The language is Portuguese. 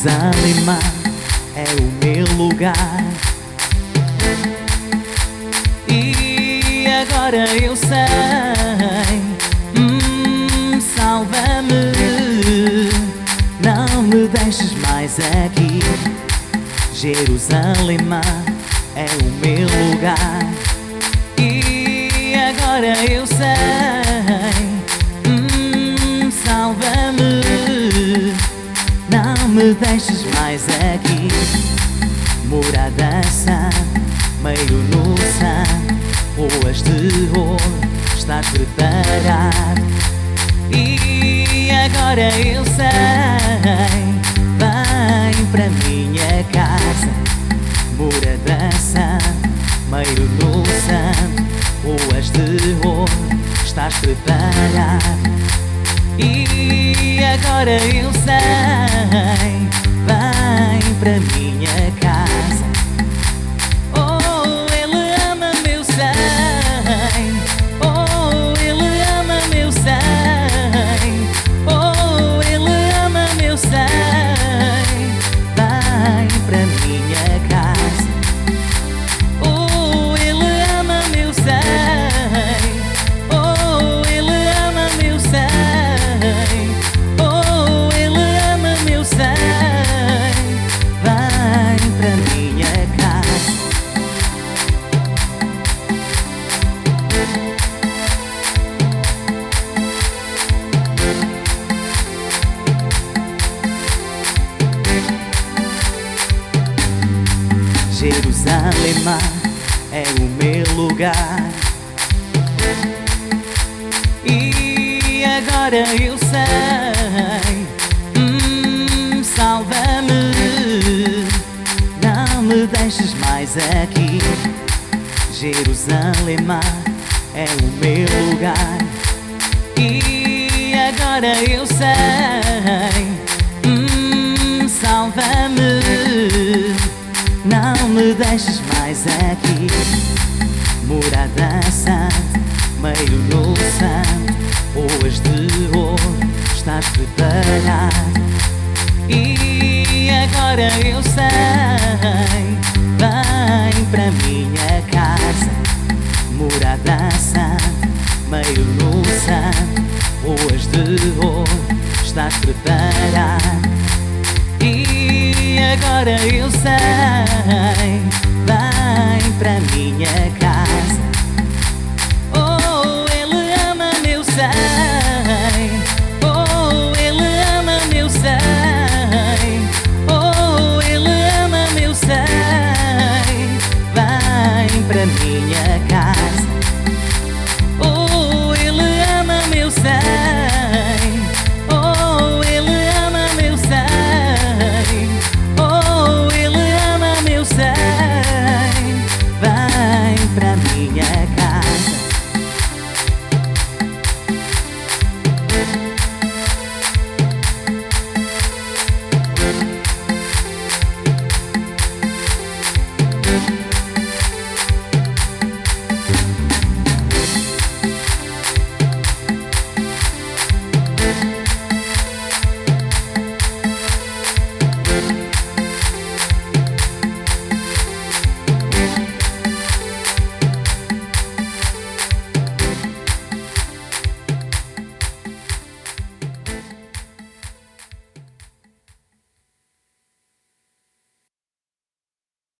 Jerusalém é o meu lugar. E agora eu sei, hum, salva-me, não me deixes mais aqui. Jerusalém é o meu lugar. E agora eu sei, deixes mais aqui. Morada sã, meio no sangue, ruas de ouro, estás preparado. E agora eu sei, vem para minha casa, morada sã, meio no sangue, ruas de ouro, estás preparado. E agora eu sei, Jerusalém é o meu lugar. E agora eu sei, hum, salva-me, não me deixes mais aqui. Jerusalém é o meu lugar. E agora eu sei, me deixes mais aqui. Morada santa, meio no santo, ruas de ouro, estás preparado. E agora eu sei, vem para minha casa, morada santa, meio no santo, ruas de ouro, estás preparado. Agora eu sei, vem para minha casa. Oh, ele ama meu sei.